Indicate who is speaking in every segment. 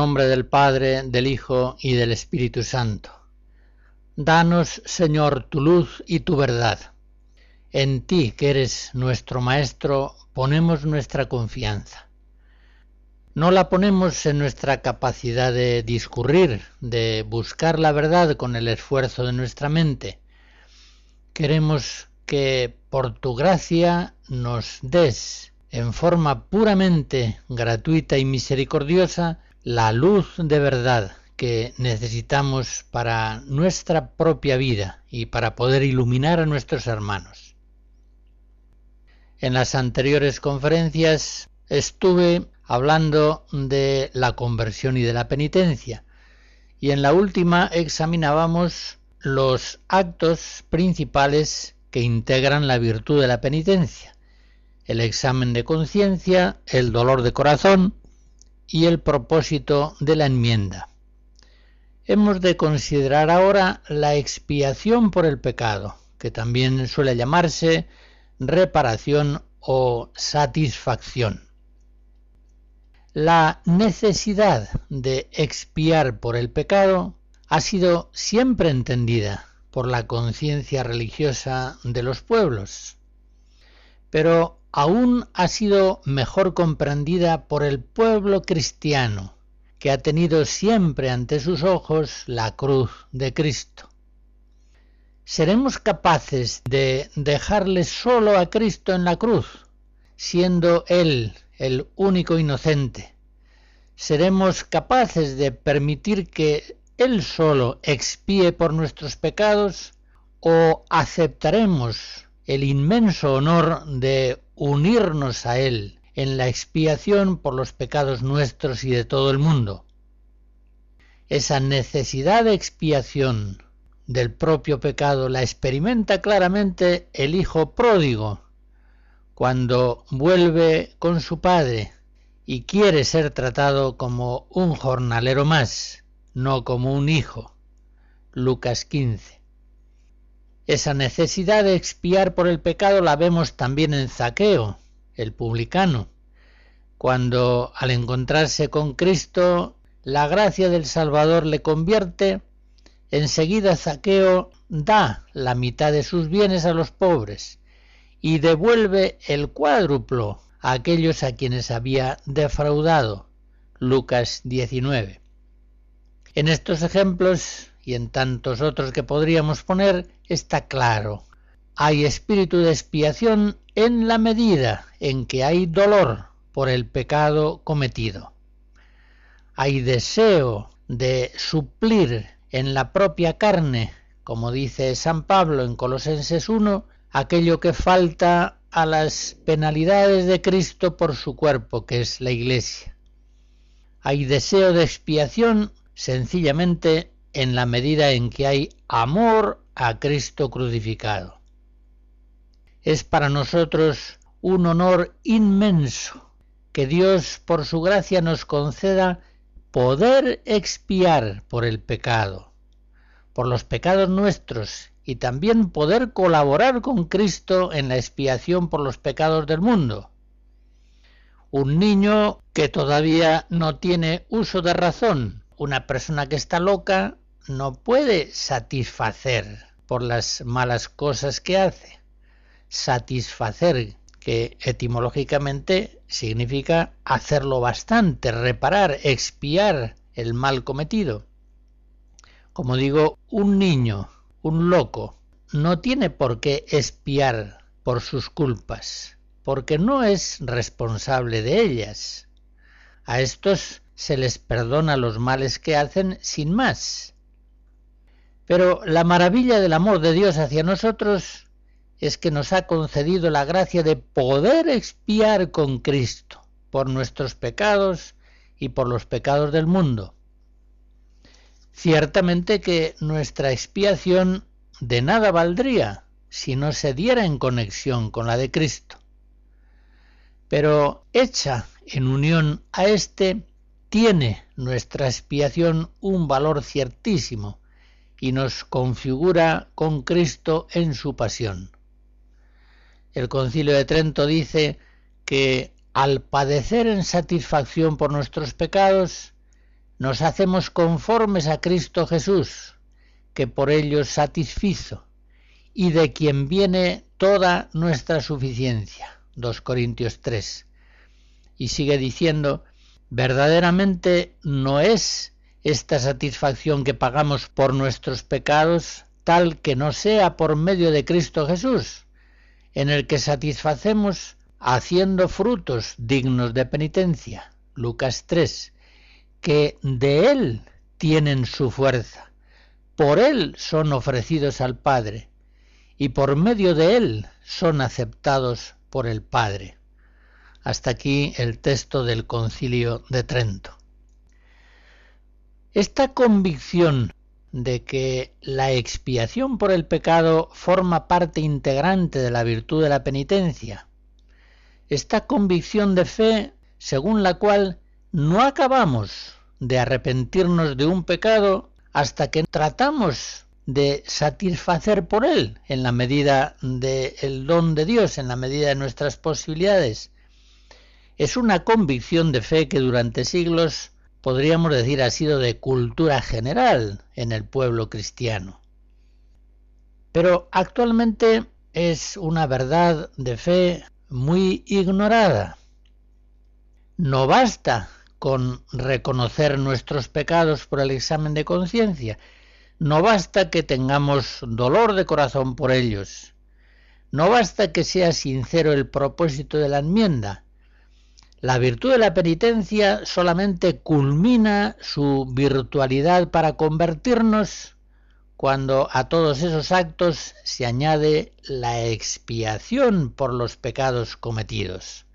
Speaker 1: Nombre del Padre, del Hijo y del Espíritu Santo. Danos, Señor, tu luz y tu verdad. En ti, que eres nuestro Maestro, ponemos nuestra confianza. No la ponemos en nuestra capacidad de discurrir, de buscar la verdad con el esfuerzo de nuestra mente. Queremos que por tu gracia nos des, en forma puramente gratuita y misericordiosa, la luz de verdad que necesitamos para nuestra propia vida y para poder iluminar a nuestros hermanos. En las anteriores conferencias estuve hablando de la conversión y de la penitencia y en la última examinábamos los actos principales que integran la virtud de la penitencia, el examen de conciencia, el dolor de corazón, y el propósito de la enmienda. Hemos de considerar ahora la expiación por el pecado, que también suele llamarse reparación o satisfacción. La necesidad de expiar por el pecado ha sido siempre entendida por la conciencia religiosa de los pueblos, pero aún ha sido mejor comprendida por el pueblo cristiano, que ha tenido siempre ante sus ojos la cruz de Cristo. ¿Seremos capaces de dejarle solo a Cristo en la cruz, siendo Él el único inocente? ¿Seremos capaces de permitir que Él solo expíe por nuestros pecados o aceptaremos el inmenso honor de unirnos a Él en la expiación por los pecados nuestros y de todo el mundo. Esa necesidad de expiación del propio pecado la experimenta claramente el Hijo pródigo cuando vuelve con su Padre y quiere ser tratado como un jornalero más, no como un hijo. Lucas 15. Esa necesidad de expiar por el pecado la vemos también en Zaqueo, el publicano, cuando al encontrarse con Cristo la gracia del Salvador le convierte, enseguida Zaqueo da la mitad de sus bienes a los pobres y devuelve el cuádruplo a aquellos a quienes había defraudado. Lucas 19. En estos ejemplos y en tantos otros que podríamos poner, está claro. Hay espíritu de expiación en la medida en que hay dolor por el pecado cometido. Hay deseo de suplir en la propia carne, como dice San Pablo en Colosenses 1, aquello que falta a las penalidades de Cristo por su cuerpo, que es la Iglesia. Hay deseo de expiación sencillamente en la medida en que hay amor a Cristo crucificado. Es para nosotros un honor inmenso que Dios por su gracia nos conceda poder expiar por el pecado, por los pecados nuestros y también poder colaborar con Cristo en la expiación por los pecados del mundo. Un niño que todavía no tiene uso de razón, una persona que está loca, no puede satisfacer por las malas cosas que hace. Satisfacer, que etimológicamente significa hacerlo bastante, reparar, expiar el mal cometido. Como digo, un niño, un loco, no tiene por qué expiar por sus culpas, porque no es responsable de ellas. A estos se les perdona los males que hacen sin más. Pero la maravilla del amor de Dios hacia nosotros es que nos ha concedido la gracia de poder expiar con Cristo por nuestros pecados y por los pecados del mundo. Ciertamente que nuestra expiación de nada valdría si no se diera en conexión con la de Cristo. Pero hecha en unión a éste, tiene nuestra expiación un valor ciertísimo y nos configura con Cristo en su pasión. El concilio de Trento dice que al padecer en satisfacción por nuestros pecados, nos hacemos conformes a Cristo Jesús, que por ellos satisfizo, y de quien viene toda nuestra suficiencia. 2 Corintios 3. Y sigue diciendo, verdaderamente no es esta satisfacción que pagamos por nuestros pecados tal que no sea por medio de Cristo Jesús, en el que satisfacemos haciendo frutos dignos de penitencia. Lucas 3, que de Él tienen su fuerza, por Él son ofrecidos al Padre, y por medio de Él son aceptados por el Padre. Hasta aquí el texto del concilio de Trento. Esta convicción de que la expiación por el pecado forma parte integrante de la virtud de la penitencia, esta convicción de fe según la cual no acabamos de arrepentirnos de un pecado hasta que tratamos de satisfacer por él en la medida del don de Dios, en la medida de nuestras posibilidades. Es una convicción de fe que durante siglos podríamos decir ha sido de cultura general en el pueblo cristiano. Pero actualmente es una verdad de fe muy ignorada. No basta con reconocer nuestros pecados por el examen de conciencia, no basta que tengamos dolor de corazón por ellos, no basta que sea sincero el propósito de la enmienda. La virtud de la penitencia solamente culmina su virtualidad para convertirnos cuando a todos esos actos se añade la expiación por los pecados cometidos.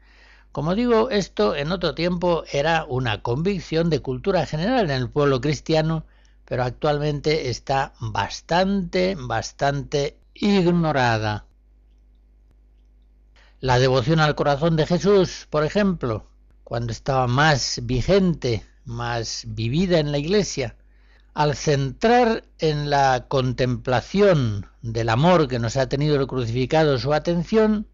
Speaker 1: Como digo, esto en otro tiempo era una convicción de cultura general en el pueblo cristiano, pero actualmente está bastante, bastante ignorada. La devoción al corazón de Jesús, por ejemplo, cuando estaba más vigente, más vivida en la iglesia, al centrar en la contemplación del amor que nos ha tenido el crucificado su atención,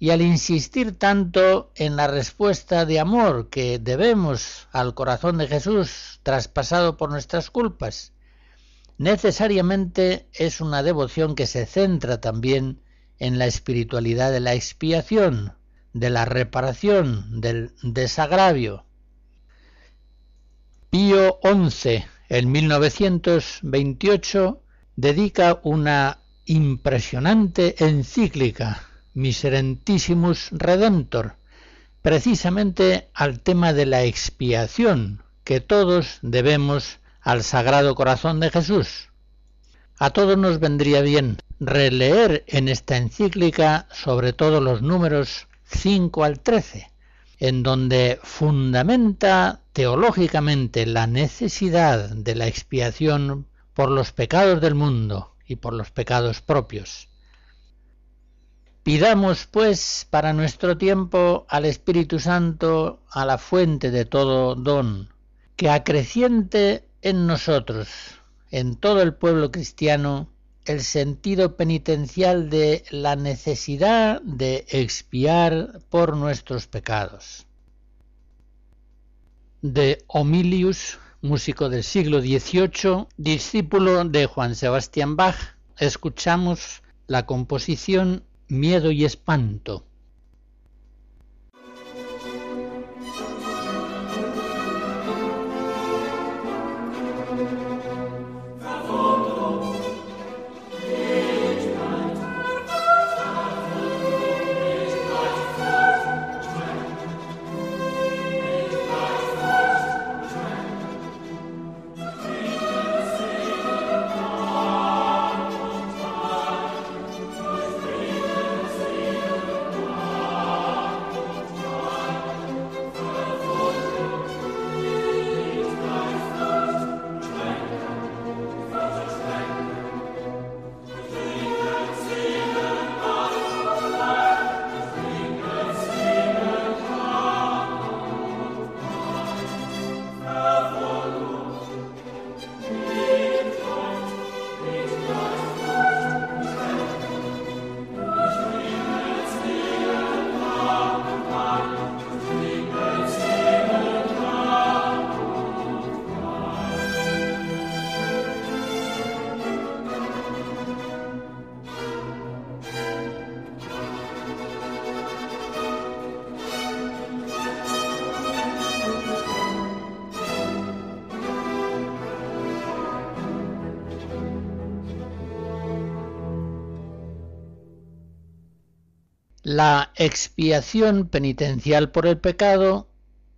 Speaker 1: y al insistir tanto en la respuesta de amor que debemos al corazón de Jesús traspasado por nuestras culpas, necesariamente es una devoción que se centra también en la espiritualidad de la expiación, de la reparación, del desagravio. Pío XI en 1928 dedica una impresionante encíclica, Miserentissimus Redemptor, precisamente al tema de la expiación que todos debemos al Sagrado Corazón de Jesús. A todos nos vendría bien releer en esta encíclica sobre todo los números 5 al 13, en donde fundamenta teológicamente la necesidad de la expiación por los pecados del mundo y por los pecados propios. Pidamos, pues, para nuestro tiempo al Espíritu Santo, a la fuente de todo don, que acreciente en nosotros, en todo el pueblo cristiano, el sentido penitencial de la necesidad de expiar por nuestros pecados. De Homilius, músico del siglo XVIII, discípulo de Juan Sebastián Bach, escuchamos la composición Miedo y Espanto. La expiación penitencial por el pecado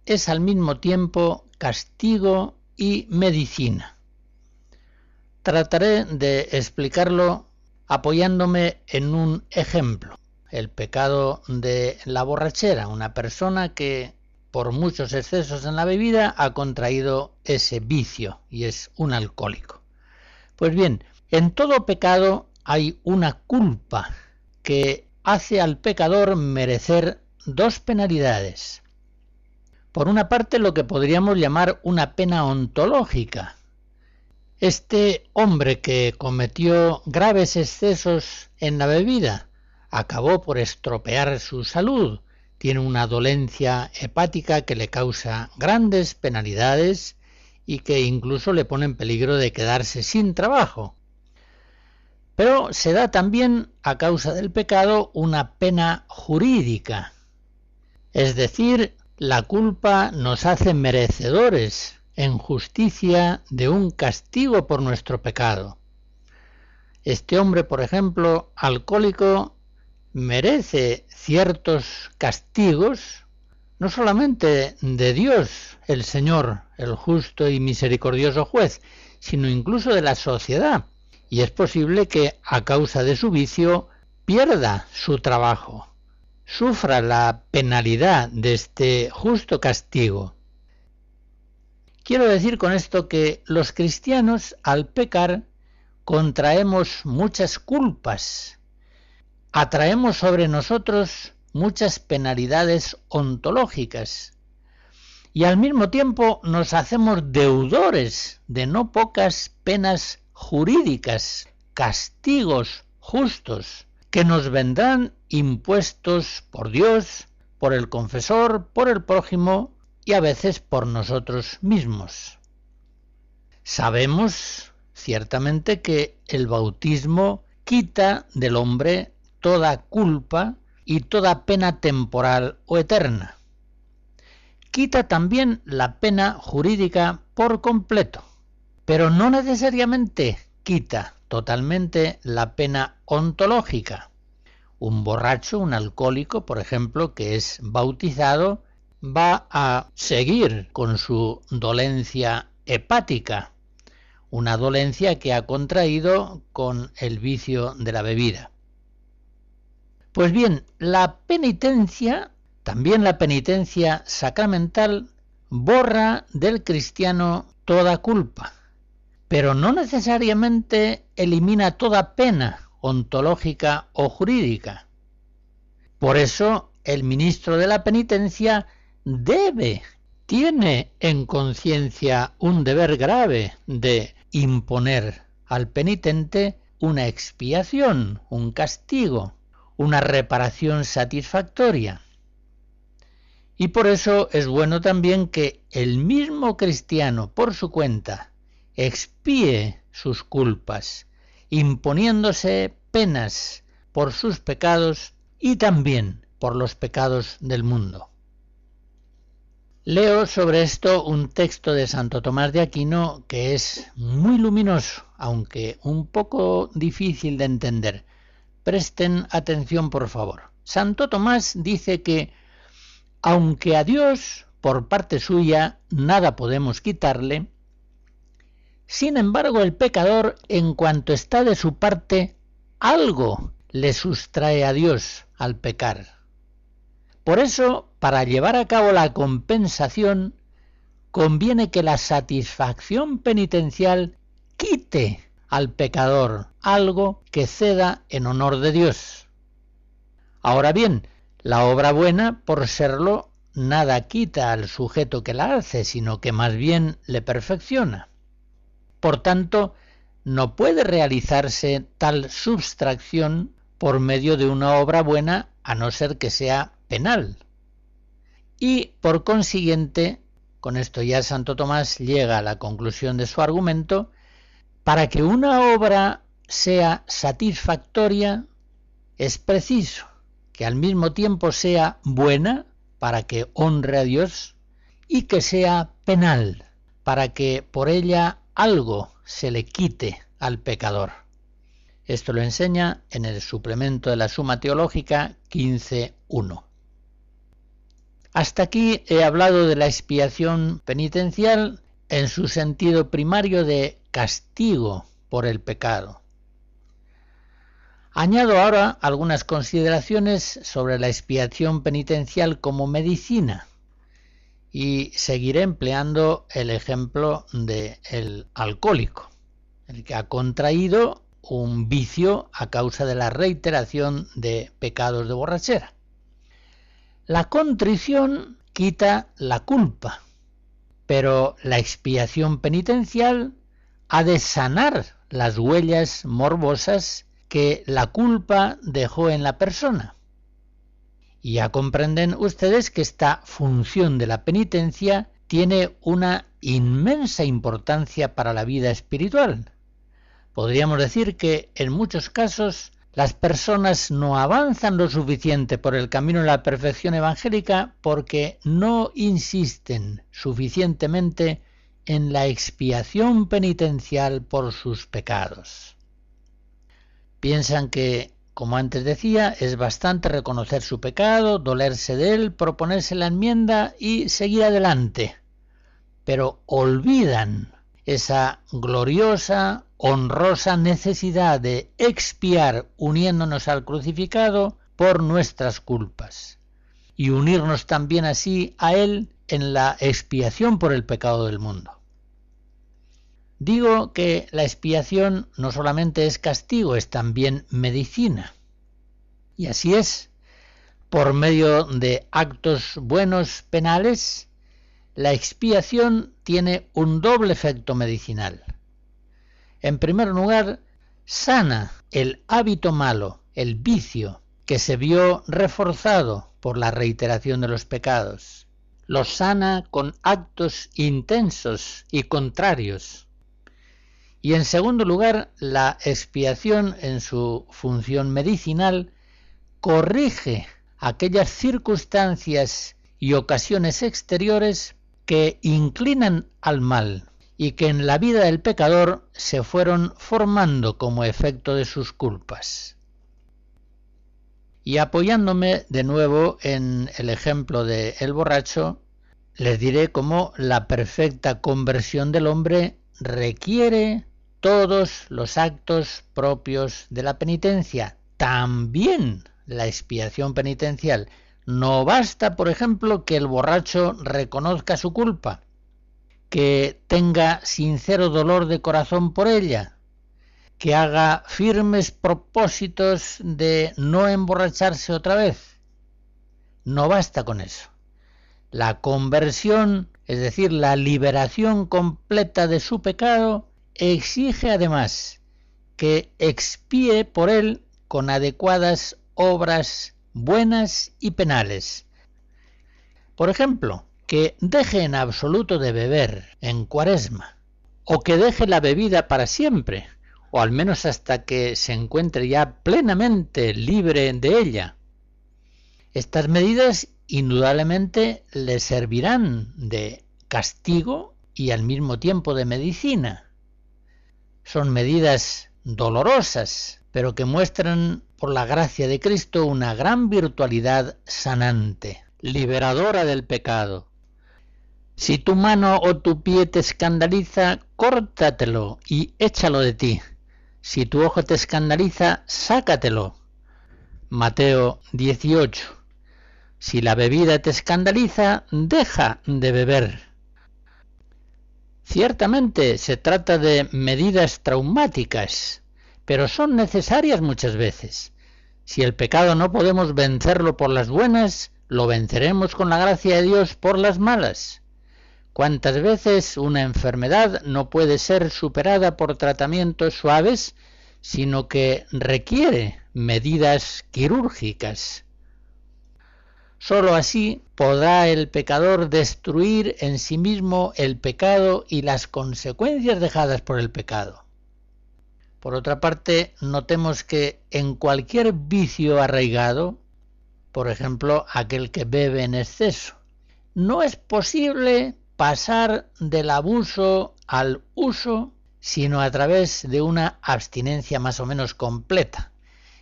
Speaker 1: es al mismo tiempo castigo y medicina. Trataré de explicarlo apoyándome en un ejemplo, el pecado de la borrachera, una persona que por muchos excesos en la bebida ha contraído ese vicio y es un alcohólico. Pues bien, en todo pecado hay una culpa que hace al pecador merecer dos penalidades. Por una parte, lo que podríamos llamar una pena ontológica. Este hombre que cometió graves excesos en la bebida acabó por estropear su salud, tiene una dolencia hepática que le causa grandes penalidades y que incluso le pone en peligro de quedarse sin trabajo. Pero se da también a causa del pecado una pena jurídica, es decir, la culpa nos hace merecedores en justicia de un castigo por nuestro pecado. Este hombre, por ejemplo, alcohólico, merece ciertos castigos, no solamente de Dios, el Señor, el justo y misericordioso juez, sino incluso de la sociedad, y es posible que a causa de su vicio pierda su trabajo, sufra la penalidad de este justo castigo. Quiero decir con esto que los cristianos al pecar contraemos muchas culpas, atraemos sobre nosotros muchas penalidades ontológicas y al mismo tiempo nos hacemos deudores de no pocas penas jurídicas, castigos justos, que nos vendrán impuestos por Dios, por el confesor, por el prójimo y a veces por nosotros mismos. Sabemos ciertamente que el bautismo quita del hombre toda culpa y toda pena temporal o eterna. Quita también la pena jurídica por completo pero no necesariamente quita totalmente la pena ontológica. Un borracho, un alcohólico, por ejemplo, que es bautizado, va a seguir con su dolencia hepática, una dolencia que ha contraído con el vicio de la bebida. Pues bien, la penitencia, también la penitencia sacramental, borra del cristiano toda culpa pero no necesariamente elimina toda pena ontológica o jurídica. Por eso el ministro de la penitencia debe, tiene en conciencia un deber grave de imponer al penitente una expiación, un castigo, una reparación satisfactoria. Y por eso es bueno también que el mismo cristiano, por su cuenta, expíe sus culpas, imponiéndose penas por sus pecados y también por los pecados del mundo. Leo sobre esto un texto de Santo Tomás de Aquino que es muy luminoso, aunque un poco difícil de entender. Presten atención, por favor. Santo Tomás dice que, aunque a Dios, por parte suya, nada podemos quitarle, sin embargo, el pecador, en cuanto está de su parte, algo le sustrae a Dios al pecar. Por eso, para llevar a cabo la compensación, conviene que la satisfacción penitencial quite al pecador algo que ceda en honor de Dios. Ahora bien, la obra buena, por serlo, nada quita al sujeto que la hace, sino que más bien le perfecciona. Por tanto, no puede realizarse tal substracción por medio de una obra buena a no ser que sea penal. Y por consiguiente, con esto ya Santo Tomás llega a la conclusión de su argumento, para que una obra sea satisfactoria es preciso que al mismo tiempo sea buena para que honre a Dios y que sea penal para que por ella algo se le quite al pecador. Esto lo enseña en el suplemento de la Suma Teológica 15.1. Hasta aquí he hablado de la expiación penitencial en su sentido primario de castigo por el pecado. Añado ahora algunas consideraciones sobre la expiación penitencial como medicina y seguiré empleando el ejemplo del alcohólico, el que ha contraído un vicio a causa de la reiteración de pecados de borrachera. La contrición quita la culpa, pero la expiación penitencial ha de sanar las huellas morbosas que la culpa dejó en la persona. Ya comprenden ustedes que esta función de la penitencia tiene una inmensa importancia para la vida espiritual. Podríamos decir que en muchos casos las personas no avanzan lo suficiente por el camino de la perfección evangélica porque no insisten suficientemente en la expiación penitencial por sus pecados. Piensan que, como antes decía, es bastante reconocer su pecado, dolerse de él, proponerse la enmienda y seguir adelante. Pero olvidan esa gloriosa, honrosa necesidad de expiar uniéndonos al crucificado por nuestras culpas y unirnos también así a Él en la expiación por el pecado del mundo. Digo que la expiación no solamente es castigo, es también medicina. Y así es, por medio de actos buenos penales, la expiación tiene un doble efecto medicinal. En primer lugar, sana el hábito malo, el vicio, que se vio reforzado por la reiteración de los pecados. Lo sana con actos intensos y contrarios. Y en segundo lugar, la expiación en su función medicinal corrige aquellas circunstancias y ocasiones exteriores que inclinan al mal y que en la vida del pecador se fueron formando como efecto de sus culpas. Y apoyándome de nuevo en el ejemplo de el borracho, les diré cómo la perfecta conversión del hombre requiere todos los actos propios de la penitencia, también la expiación penitencial, no basta, por ejemplo, que el borracho reconozca su culpa, que tenga sincero dolor de corazón por ella, que haga firmes propósitos de no emborracharse otra vez. No basta con eso. La conversión, es decir, la liberación completa de su pecado, exige además que expíe por él con adecuadas obras buenas y penales. Por ejemplo, que deje en absoluto de beber en cuaresma, o que deje la bebida para siempre, o al menos hasta que se encuentre ya plenamente libre de ella. Estas medidas indudablemente le servirán de castigo y al mismo tiempo de medicina. Son medidas dolorosas, pero que muestran por la gracia de Cristo una gran virtualidad sanante, liberadora del pecado. Si tu mano o tu pie te escandaliza, córtatelo y échalo de ti. Si tu ojo te escandaliza, sácatelo. Mateo 18. Si la bebida te escandaliza, deja de beber. Ciertamente se trata de medidas traumáticas, pero son necesarias muchas veces. Si el pecado no podemos vencerlo por las buenas, lo venceremos con la gracia de Dios por las malas. ¿Cuántas veces una enfermedad no puede ser superada por tratamientos suaves, sino que requiere medidas quirúrgicas? Sólo así podrá el pecador destruir en sí mismo el pecado y las consecuencias dejadas por el pecado. Por otra parte, notemos que en cualquier vicio arraigado, por ejemplo, aquel que bebe en exceso, no es posible pasar del abuso al uso sino a través de una abstinencia más o menos completa.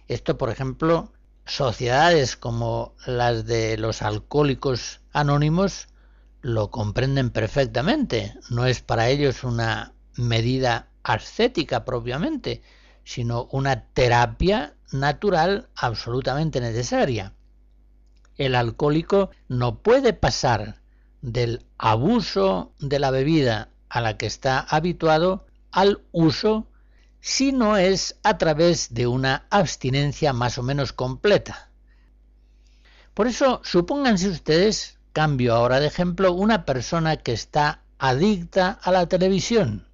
Speaker 1: Esto, por ejemplo, sociedades como las de los alcohólicos anónimos lo comprenden perfectamente. No es para ellos una medida ascética propiamente, sino una terapia natural absolutamente necesaria. El alcohólico no puede pasar del abuso de la bebida a la que está habituado al uso si no es a través de una abstinencia más o menos completa. Por eso, supónganse ustedes, cambio ahora de ejemplo, una persona que está adicta a la televisión,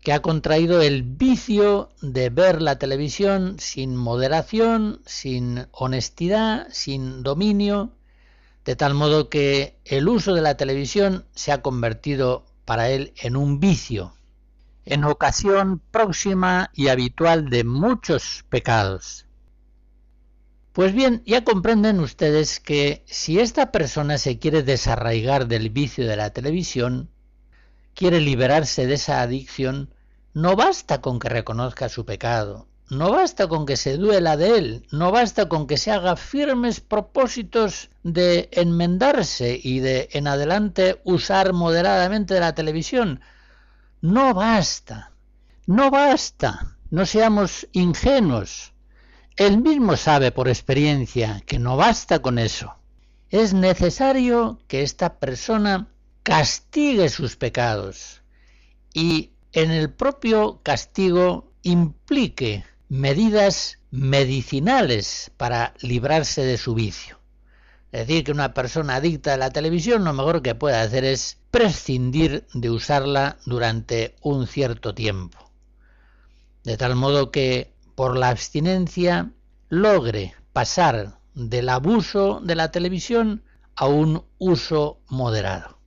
Speaker 1: que ha contraído el vicio de ver la televisión sin moderación, sin honestidad, sin dominio, de tal modo que el uso de la televisión se ha convertido para él en un vicio, en ocasión próxima y habitual de muchos pecados. Pues bien, ya comprenden ustedes que si esta persona se quiere desarraigar del vicio de la televisión, quiere liberarse de esa adicción, no basta con que reconozca su pecado, no basta con que se duela de él, no basta con que se haga firmes propósitos de enmendarse y de en adelante usar moderadamente la televisión, no basta, no basta, no seamos ingenuos. Él mismo sabe por experiencia que no basta con eso. Es necesario que esta persona castigue sus pecados y en el propio castigo implique medidas medicinales para librarse de su vicio. Es decir, que una persona adicta a la televisión lo mejor que puede hacer es prescindir de usarla durante un cierto tiempo. De tal modo que por la abstinencia logre pasar del abuso de la televisión a un uso moderado.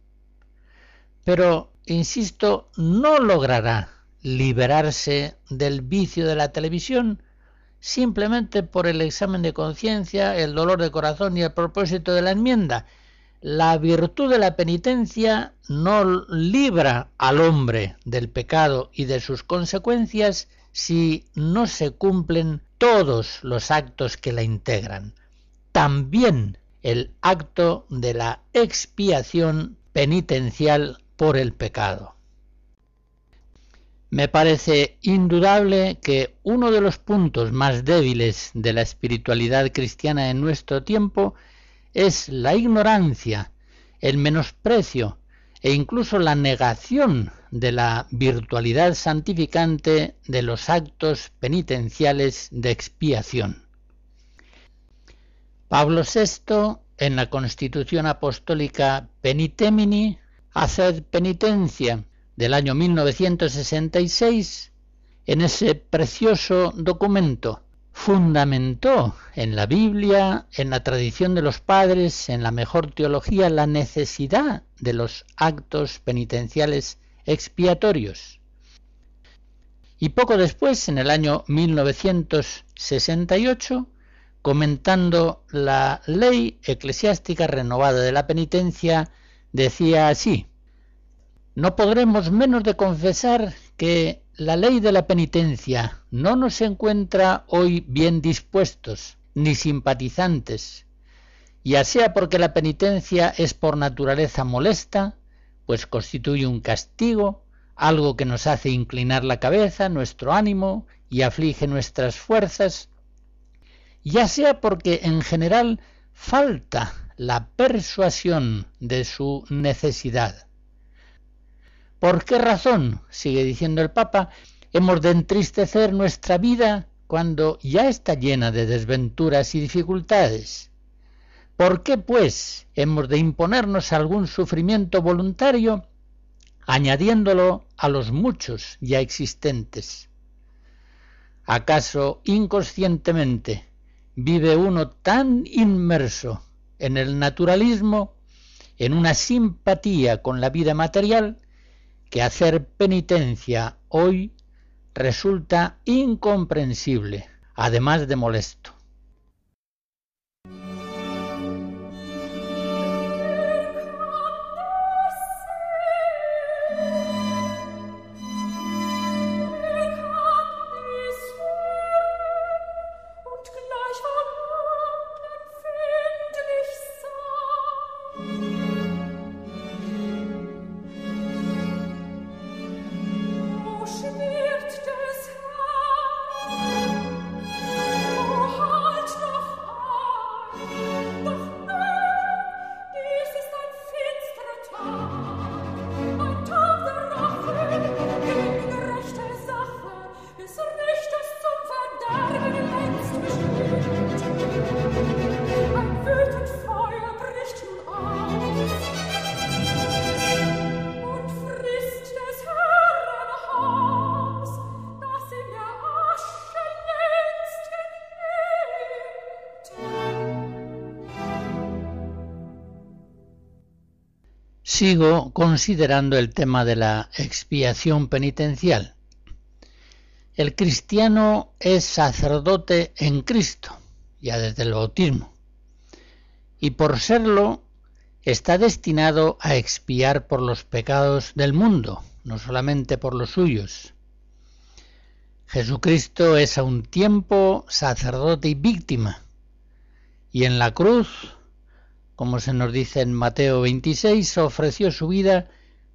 Speaker 1: Pero, insisto, no logrará liberarse del vicio de la televisión simplemente por el examen de conciencia, el dolor de corazón y el propósito de la enmienda. La virtud de la penitencia no libra al hombre del pecado y de sus consecuencias si no se cumplen todos los actos que la integran. También el acto de la expiación penitencial por el pecado. Me parece indudable que uno de los puntos más débiles de la espiritualidad cristiana en nuestro tiempo es la ignorancia, el menosprecio e incluso la negación de la virtualidad santificante de los actos penitenciales de expiación. Pablo VI, en la Constitución Apostólica Penitemini, haced penitencia, del año 1966, en ese precioso documento, fundamentó en la Biblia, en la tradición de los padres, en la mejor teología, la necesidad de los actos penitenciales expiatorios. Y poco después, en el año 1968, comentando la ley eclesiástica renovada de la penitencia, decía así, no podremos menos de confesar que la ley de la penitencia no nos encuentra hoy bien dispuestos ni simpatizantes, ya sea porque la penitencia es por naturaleza molesta, pues constituye un castigo, algo que nos hace inclinar la cabeza, nuestro ánimo y aflige nuestras fuerzas, ya sea porque en general falta la persuasión de su necesidad ¿Por qué razón, sigue diciendo el Papa, hemos de entristecer nuestra vida cuando ya está llena de desventuras y dificultades? ¿Por qué, pues, hemos de imponernos algún sufrimiento voluntario añadiéndolo a los muchos ya existentes? ¿Acaso inconscientemente vive uno tan inmerso en el naturalismo, en una simpatía con la vida material, que hacer penitencia hoy resulta incomprensible, además de molesto. Sigo considerando el tema de la expiación penitencial. El cristiano es sacerdote en Cristo, ya desde el bautismo, y por serlo está destinado a expiar por los pecados del mundo, no solamente por los suyos. Jesucristo es a un tiempo sacerdote y víctima, y en la cruz como se nos dice en Mateo 26, ofreció su vida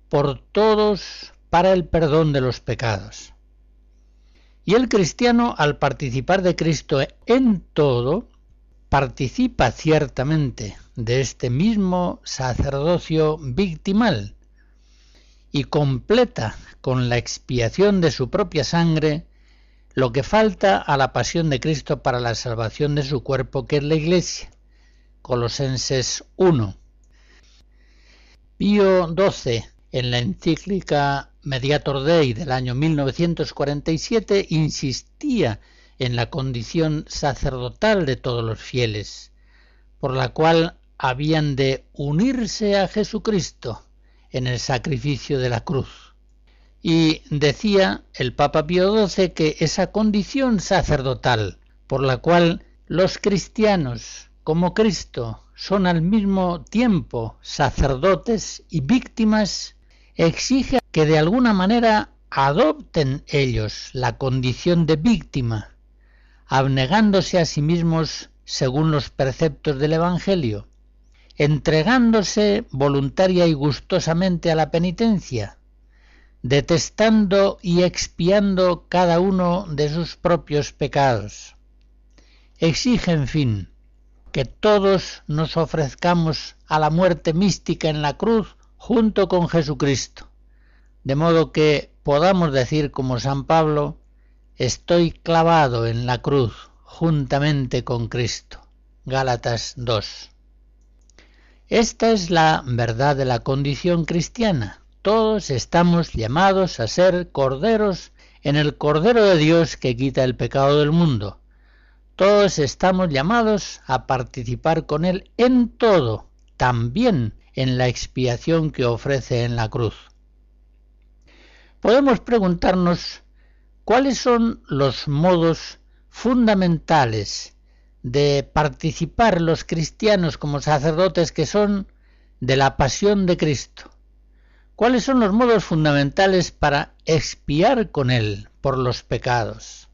Speaker 1: por todos para el perdón de los pecados. Y el cristiano, al participar de Cristo en todo, participa ciertamente de este mismo sacerdocio victimal y completa con la expiación de su propia sangre lo que falta a la pasión de Cristo para la salvación de su cuerpo, que es la Iglesia. Colosenses 1. Pío XII, en la encíclica Mediator Dei del año 1947, insistía en la condición sacerdotal de todos los fieles, por la cual habían de unirse a Jesucristo en el sacrificio de la cruz. Y decía el Papa Pío XII que esa condición sacerdotal por la cual los cristianos como Cristo son al mismo tiempo sacerdotes y víctimas, exige que de alguna manera adopten ellos la condición de víctima, abnegándose a sí mismos según los preceptos del Evangelio, entregándose voluntaria y gustosamente a la penitencia, detestando y expiando cada uno de sus propios pecados. Exige, en fin, que todos nos ofrezcamos a la muerte mística en la cruz junto con Jesucristo, de modo que podamos decir como San Pablo, estoy clavado en la cruz juntamente con Cristo. Gálatas 2. Esta es la verdad de la condición cristiana. Todos estamos llamados a ser corderos en el Cordero de Dios que quita el pecado del mundo todos estamos llamados a participar con Él en todo, también en la expiación que ofrece en la cruz. Podemos preguntarnos cuáles son los modos fundamentales de participar los cristianos como sacerdotes que son de la pasión de Cristo. ¿Cuáles son los modos fundamentales para expiar con Él por los pecados?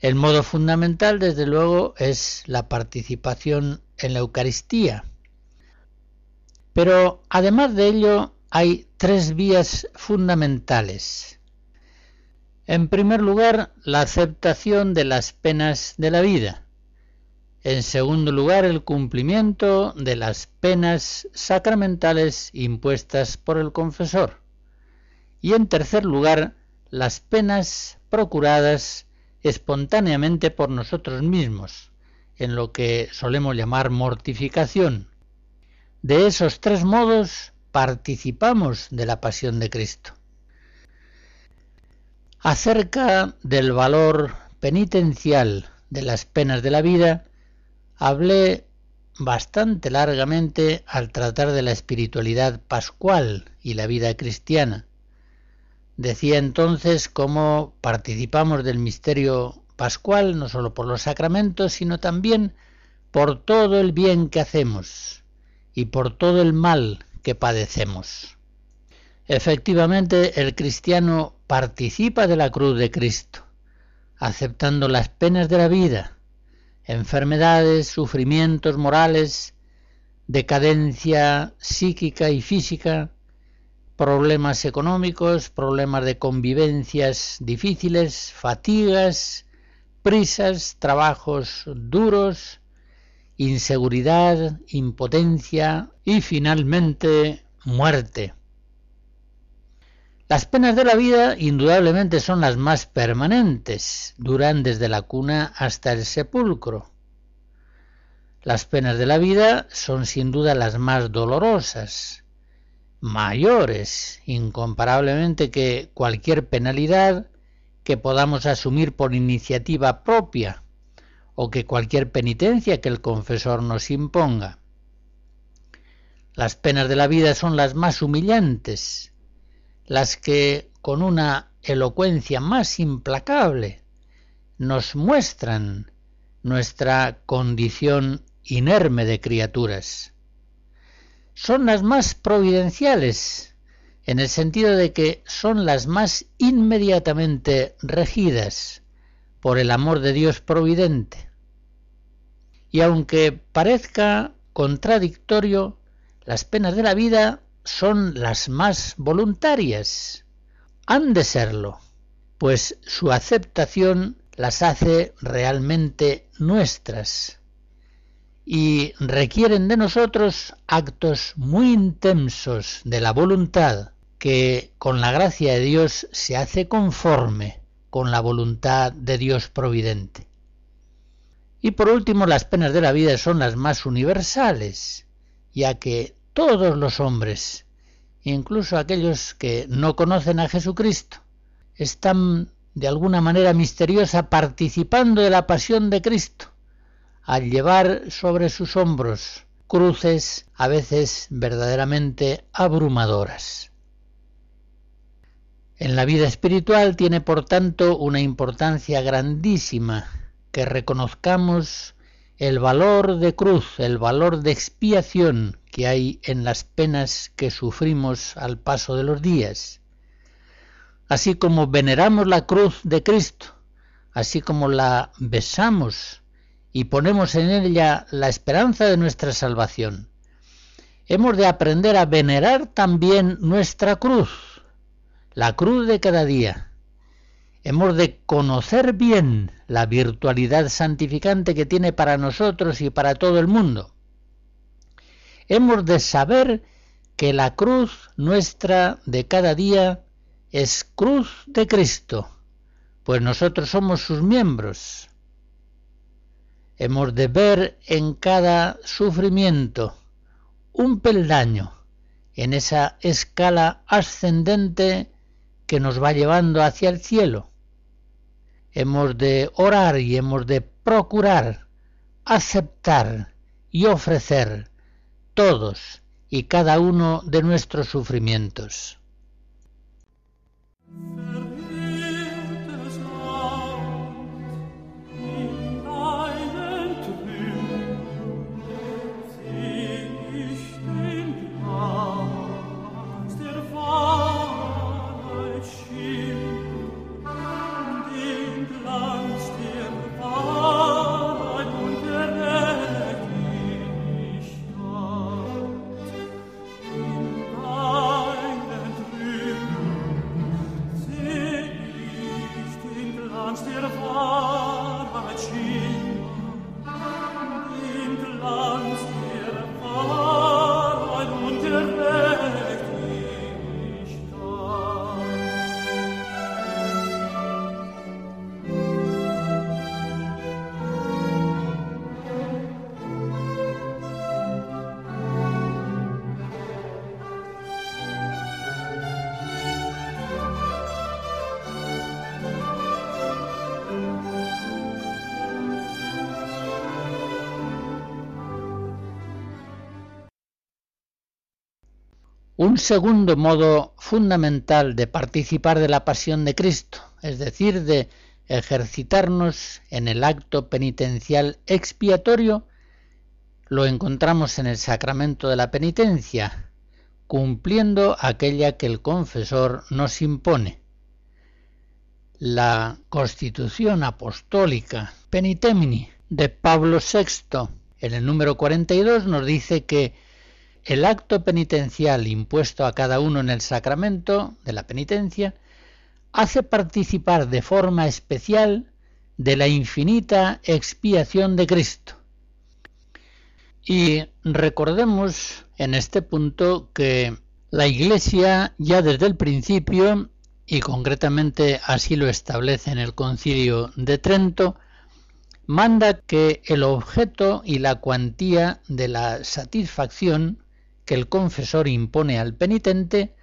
Speaker 1: El modo fundamental, desde luego, es la participación en la Eucaristía. Pero además de ello, hay tres vías fundamentales. En primer lugar, la aceptación de las penas de la vida. En segundo lugar, el cumplimiento de las penas sacramentales impuestas por el confesor. Y en tercer lugar, las penas procuradas espontáneamente por nosotros mismos, en lo que solemos llamar mortificación. De esos tres modos participamos de la pasión de Cristo. Acerca del valor penitencial de las penas de la vida, hablé bastante largamente al tratar de la espiritualidad pascual y la vida cristiana, Decía entonces cómo participamos del misterio pascual, no solo por los sacramentos, sino también por todo el bien que hacemos y por todo el mal que padecemos. Efectivamente, el cristiano participa de la cruz de Cristo, aceptando las penas de la vida, enfermedades, sufrimientos morales, decadencia psíquica y física, problemas económicos, problemas de convivencias difíciles, fatigas, prisas, trabajos duros, inseguridad, impotencia y finalmente muerte. Las penas de la vida indudablemente son las más permanentes, duran desde la cuna hasta el sepulcro. Las penas de la vida son sin duda las más dolorosas, mayores incomparablemente que cualquier penalidad que podamos asumir por iniciativa propia o que cualquier penitencia que el confesor nos imponga. Las penas de la vida son las más humillantes, las que con una elocuencia más implacable nos muestran nuestra condición inerme de criaturas. Son las más providenciales, en el sentido de que son las más inmediatamente regidas por el amor de Dios providente. Y aunque parezca contradictorio, las penas de la vida son las más voluntarias. Han de serlo, pues su aceptación las hace realmente nuestras y requieren de nosotros actos muy intensos de la voluntad que con la gracia de Dios se hace conforme con la voluntad de Dios providente. Y por último, las penas de la vida son las más universales, ya que todos los hombres, incluso aquellos que no conocen a Jesucristo, están de alguna manera misteriosa participando de la pasión de Cristo, al llevar sobre sus hombros cruces a veces verdaderamente abrumadoras. En la vida espiritual tiene por tanto una importancia grandísima que reconozcamos el valor de cruz, el valor de expiación que hay en las penas que sufrimos al paso de los días. Así como veneramos la cruz de Cristo, así como la besamos y ponemos en ella la esperanza de nuestra salvación, hemos de aprender a venerar también nuestra cruz, la cruz de cada día, Hemos de conocer bien la virtualidad santificante que tiene para nosotros y para todo el mundo. Hemos de saber que la cruz nuestra de cada día es cruz de Cristo, pues nosotros somos sus miembros. Hemos de ver en cada sufrimiento un peldaño en esa escala ascendente que nos va llevando hacia el cielo hemos de orar y hemos de procurar aceptar y ofrecer todos y cada uno de nuestros sufrimientos. Un segundo modo fundamental de participar de la pasión de Cristo, es decir, de ejercitarnos en el acto penitencial expiatorio, lo encontramos en el sacramento de la penitencia, cumpliendo aquella que el confesor nos impone. La Constitución Apostólica Penitemini de Pablo VI, en el número 42, nos dice que el acto penitencial impuesto a cada uno en el sacramento de la penitencia hace participar de forma especial de la infinita expiación de Cristo. Y recordemos en este punto que la Iglesia ya desde el principio, y concretamente así lo establece en el concilio de Trento, manda que el objeto y la cuantía de la satisfacción que el confesor impone al penitente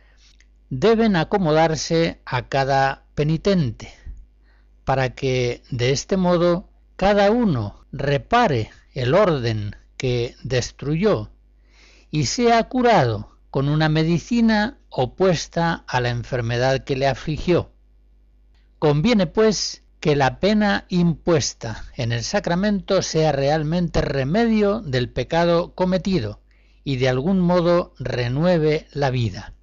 Speaker 1: deben acomodarse a cada penitente, para que de este modo cada uno repare el orden que destruyó y sea curado con una medicina opuesta a la enfermedad que le afligió. Conviene, pues, que la pena impuesta en el sacramento sea realmente remedio del pecado cometido y de algún modo renueve la vida.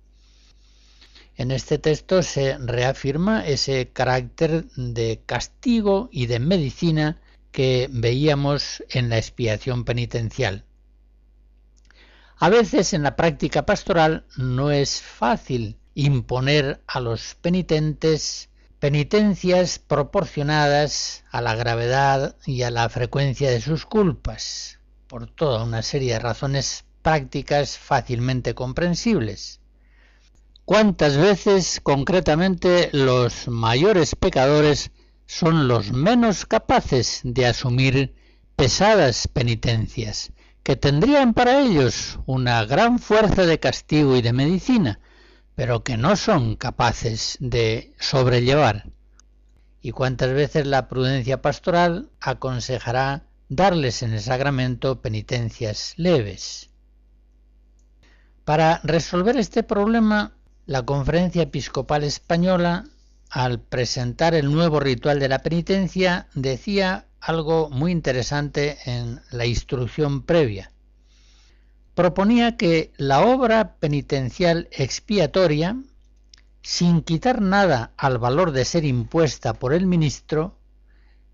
Speaker 1: En este texto se reafirma ese carácter de castigo y de medicina que veíamos en la expiación penitencial. A veces en la práctica pastoral no es fácil imponer a los penitentes penitencias proporcionadas a la gravedad y a la frecuencia de sus culpas, por toda una serie de razones prácticas fácilmente comprensibles. ¿Cuántas veces concretamente los mayores pecadores son los menos capaces de asumir pesadas penitencias, que tendrían para ellos una gran fuerza de castigo y de medicina, pero que no son capaces de sobrellevar? ¿Y cuántas veces la prudencia pastoral aconsejará darles en el sacramento penitencias leves? Para resolver este problema la Conferencia Episcopal Española, al presentar el nuevo ritual de la penitencia, decía algo muy interesante en la instrucción previa. Proponía que la obra penitencial expiatoria, sin quitar nada al valor de ser impuesta por el ministro,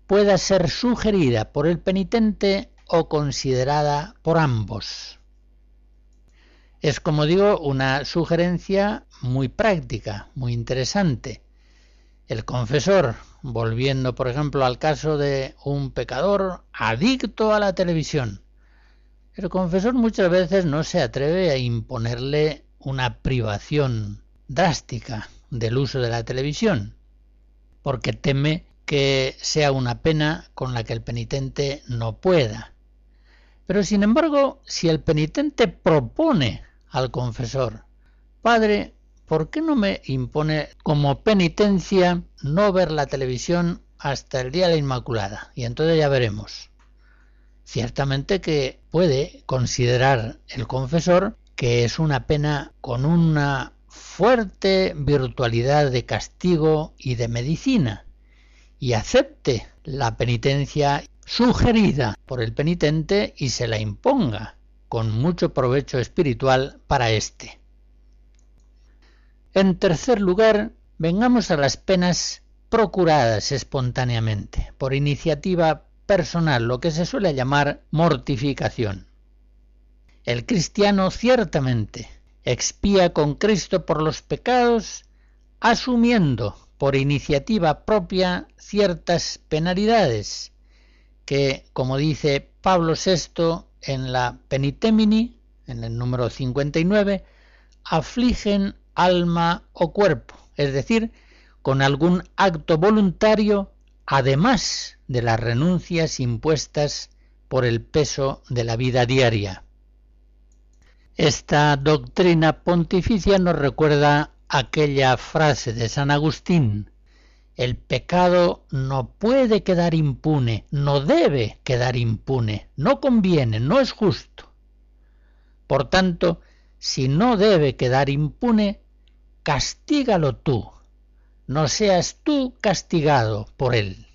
Speaker 1: pueda ser sugerida por el penitente o considerada por ambos. Es, como digo, una sugerencia muy práctica, muy interesante. El confesor, volviendo por ejemplo al caso de un pecador adicto a la televisión, el confesor muchas veces no se atreve a imponerle una privación drástica del uso de la televisión, porque teme que sea una pena con la que el penitente no pueda. Pero sin embargo, si el penitente propone al confesor, Padre, ¿por qué no me impone como penitencia no ver la televisión hasta el día de la Inmaculada? Y entonces ya veremos. Ciertamente que puede considerar el confesor que es una pena con una fuerte virtualidad de castigo y de medicina, y acepte la penitencia sugerida por el penitente y se la imponga con mucho provecho espiritual para éste. En tercer lugar, vengamos a las penas procuradas espontáneamente, por iniciativa personal, lo que se suele llamar mortificación. El cristiano ciertamente expía con Cristo por los pecados, asumiendo por iniciativa propia ciertas penalidades, que, como dice Pablo VI en la Penitemini, en el número 59, afligen alma o cuerpo, es decir, con algún acto voluntario además de las renuncias impuestas por el peso de la vida diaria. Esta doctrina pontificia nos recuerda aquella frase de San Agustín, el pecado no puede quedar impune, no debe quedar impune, no conviene, no es justo. Por tanto, si no debe quedar impune, castígalo tú, no seas tú castigado por él.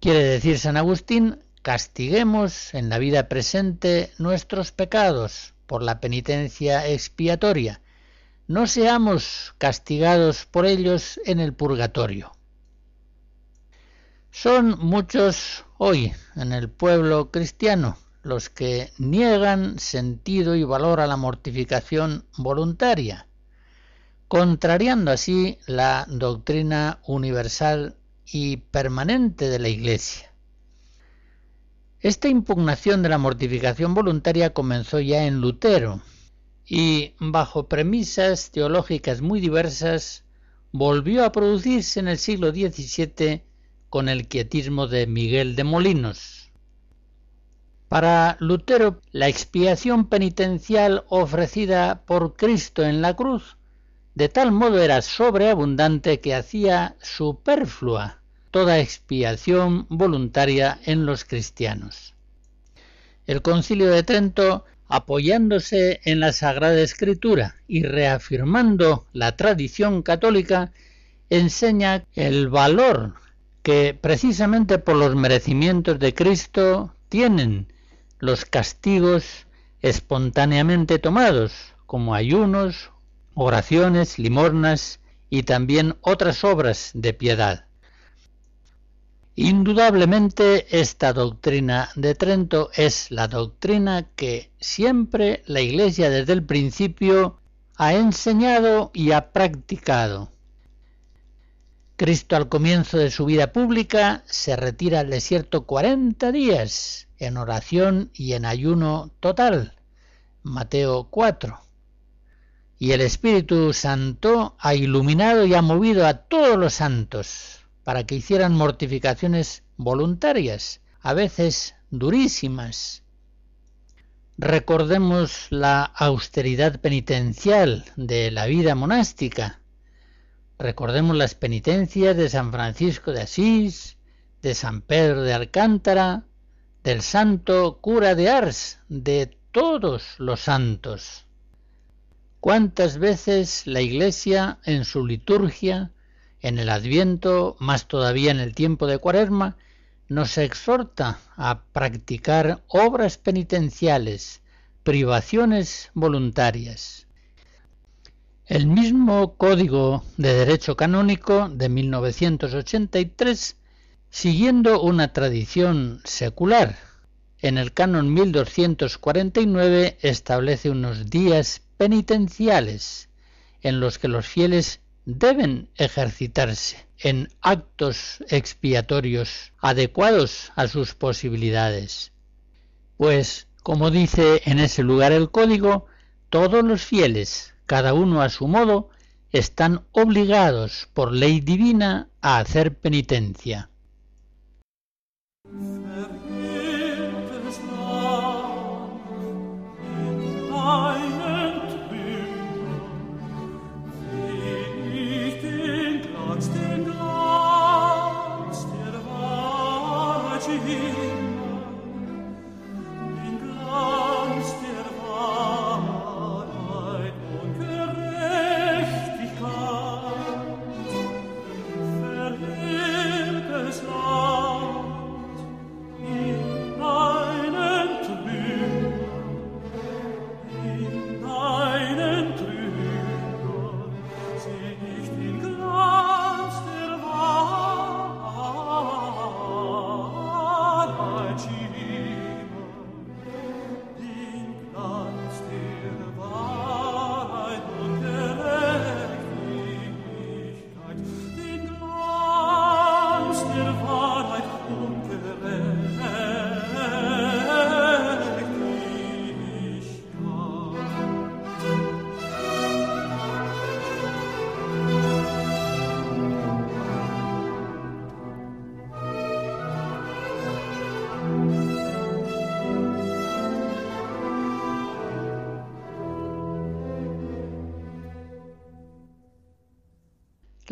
Speaker 1: Quiere decir San Agustín, castiguemos en la vida presente nuestros pecados por la penitencia expiatoria, no seamos castigados por ellos en el purgatorio. Son muchos hoy en el pueblo cristiano los que niegan sentido y valor a la mortificación voluntaria, contrariando así la doctrina universal y permanente de la Iglesia. Esta impugnación de la mortificación voluntaria comenzó ya en Lutero, y bajo premisas teológicas muy diversas volvió a producirse en el siglo XVII con el quietismo de Miguel de Molinos. Para Lutero, la expiación penitencial ofrecida por Cristo en la cruz de tal modo era sobreabundante que hacía superflua toda expiación voluntaria en los cristianos. El concilio de Trento apoyándose en la Sagrada Escritura y reafirmando la tradición católica, enseña el valor que precisamente por los merecimientos de Cristo tienen los castigos espontáneamente tomados, como ayunos, oraciones, limornas y también otras obras de piedad. Indudablemente esta doctrina de Trento es la doctrina que siempre la Iglesia desde el principio ha enseñado y ha practicado. Cristo al comienzo de su vida pública se retira al desierto 40 días en oración y en ayuno total. Mateo 4. Y el Espíritu Santo ha iluminado y ha movido a todos los santos para que hicieran mortificaciones voluntarias, a veces durísimas. Recordemos la austeridad penitencial de la vida monástica. Recordemos las penitencias de San Francisco de Asís, de San Pedro de Alcántara, del santo cura de Ars, de todos los santos. ¿Cuántas veces la Iglesia en su liturgia en el Adviento, más todavía en el tiempo de Cuaresma, nos exhorta a practicar obras penitenciales, privaciones voluntarias. El mismo Código de Derecho Canónico de 1983, siguiendo una tradición secular, en el canon 1249 establece unos días penitenciales en los que los fieles deben ejercitarse en actos expiatorios adecuados a sus posibilidades. Pues, como dice en ese lugar el código, todos los fieles, cada uno a su modo, están obligados por ley divina a hacer penitencia.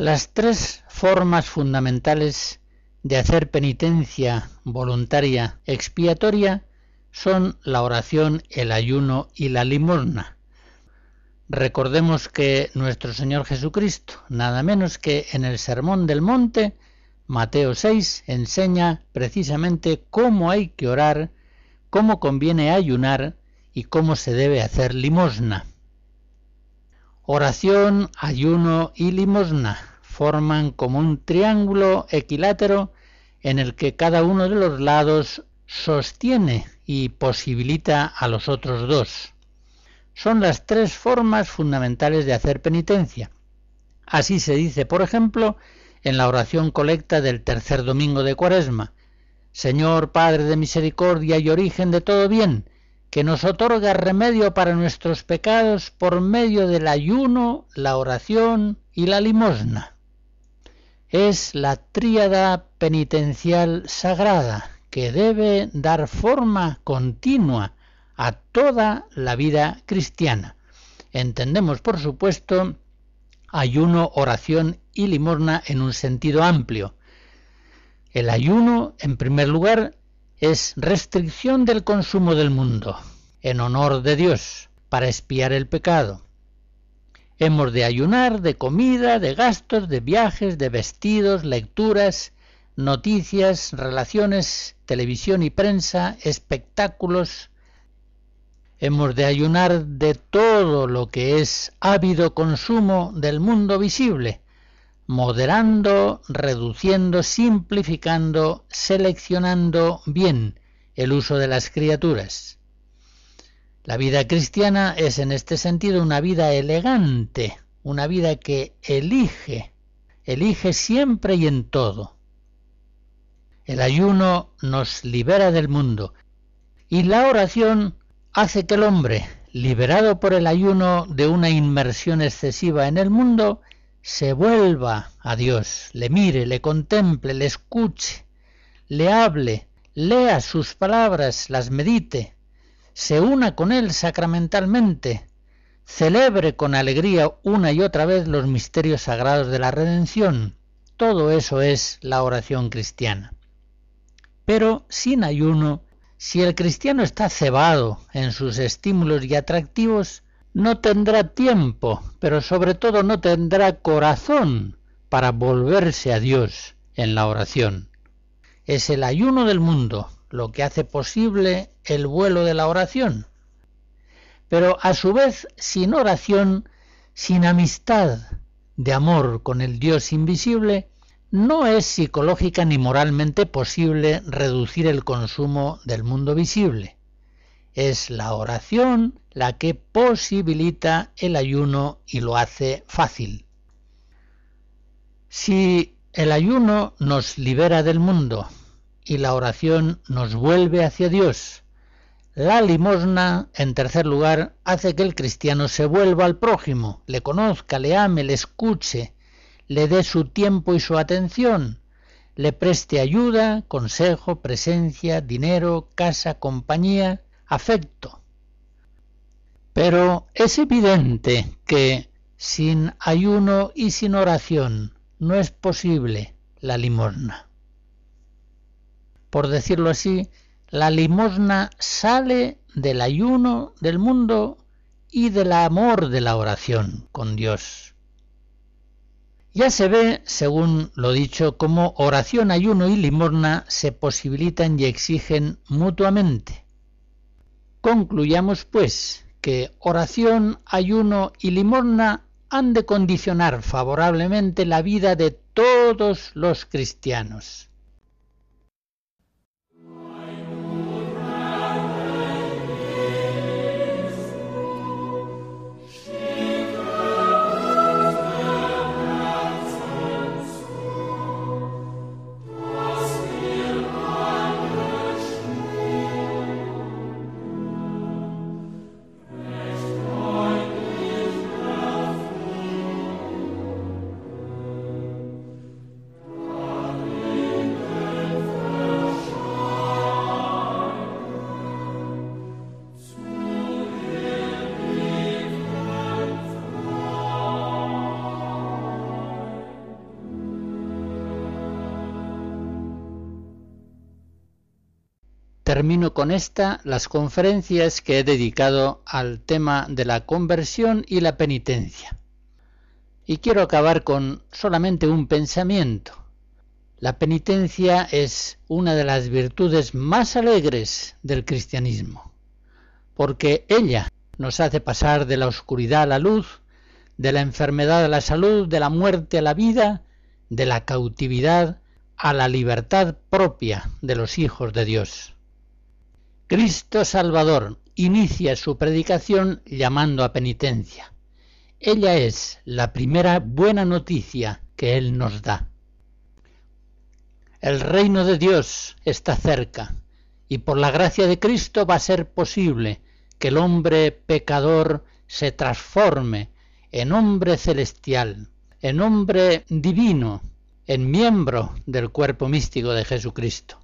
Speaker 1: Las tres formas fundamentales de hacer penitencia voluntaria expiatoria son la oración, el ayuno y la limosna. Recordemos que nuestro Señor Jesucristo, nada menos que en el Sermón del Monte, Mateo 6, enseña precisamente cómo hay que orar, cómo conviene ayunar y cómo se debe hacer limosna. Oración, ayuno y limosna forman como un triángulo equilátero en el que cada uno de los lados sostiene y posibilita a los otros dos. Son las tres formas fundamentales de hacer penitencia. Así se dice, por ejemplo, en la oración colecta del tercer domingo de Cuaresma. Señor Padre de misericordia y origen de todo bien, que nos otorga remedio para nuestros pecados por medio del ayuno, la oración y la limosna. Es la tríada penitencial sagrada que debe dar forma continua a toda la vida cristiana. Entendemos, por supuesto, ayuno, oración y limosna en un sentido amplio. El ayuno, en primer lugar, es restricción del consumo del mundo. en honor de Dios, para espiar el pecado. Hemos de ayunar de comida, de gastos, de viajes, de vestidos, lecturas, noticias, relaciones, televisión y prensa, espectáculos. Hemos de ayunar de todo lo que es ávido consumo del mundo visible, moderando, reduciendo, simplificando, seleccionando bien el uso de las criaturas. La vida cristiana es en este sentido una vida elegante, una vida que elige, elige siempre y en todo. El ayuno nos libera del mundo y la oración hace que el hombre, liberado por el ayuno de una inmersión excesiva en el mundo, se vuelva a Dios, le mire, le contemple, le escuche, le hable, lea sus palabras, las medite, se una con Él sacramentalmente, celebre con alegría una y otra vez los misterios sagrados de la redención. Todo eso es la oración cristiana. Pero sin ayuno, si el cristiano está cebado en sus estímulos y atractivos, no tendrá tiempo, pero sobre todo no tendrá corazón para volverse a Dios en la oración. Es el ayuno del mundo lo que hace posible el vuelo de la oración. Pero a su vez, sin oración, sin amistad de amor con el Dios invisible, no es psicológica ni moralmente posible reducir el consumo del mundo visible. Es la oración la que posibilita el ayuno y lo hace fácil. Si el ayuno nos libera del mundo y la oración nos vuelve hacia Dios, la limosna, en tercer lugar, hace que el cristiano se vuelva al prójimo, le conozca, le ame, le escuche, le dé su tiempo y su atención, le preste ayuda, consejo, presencia, dinero, casa, compañía, afecto. Pero es evidente que sin ayuno y sin oración no es posible la limosna. Por decirlo así, la limosna sale del ayuno del mundo y del amor de la oración con Dios. Ya se ve, según lo dicho, cómo oración, ayuno y limosna se posibilitan y exigen mutuamente. Concluyamos, pues, que oración, ayuno y limosna han de condicionar favorablemente la vida de todos los cristianos. Termino con esta las conferencias que he dedicado al tema de la conversión y la penitencia. Y quiero acabar con solamente un pensamiento. La penitencia es una de las virtudes más alegres del cristianismo, porque ella nos hace pasar de la oscuridad a la luz, de la enfermedad a la salud, de la muerte a la vida, de la cautividad a la libertad propia de los hijos de Dios. Cristo Salvador inicia su predicación llamando a penitencia. Ella es la primera buena noticia que Él nos da. El reino de Dios está cerca y por la gracia de Cristo va a ser posible que el hombre pecador se transforme en hombre celestial, en hombre divino, en miembro del cuerpo místico de Jesucristo.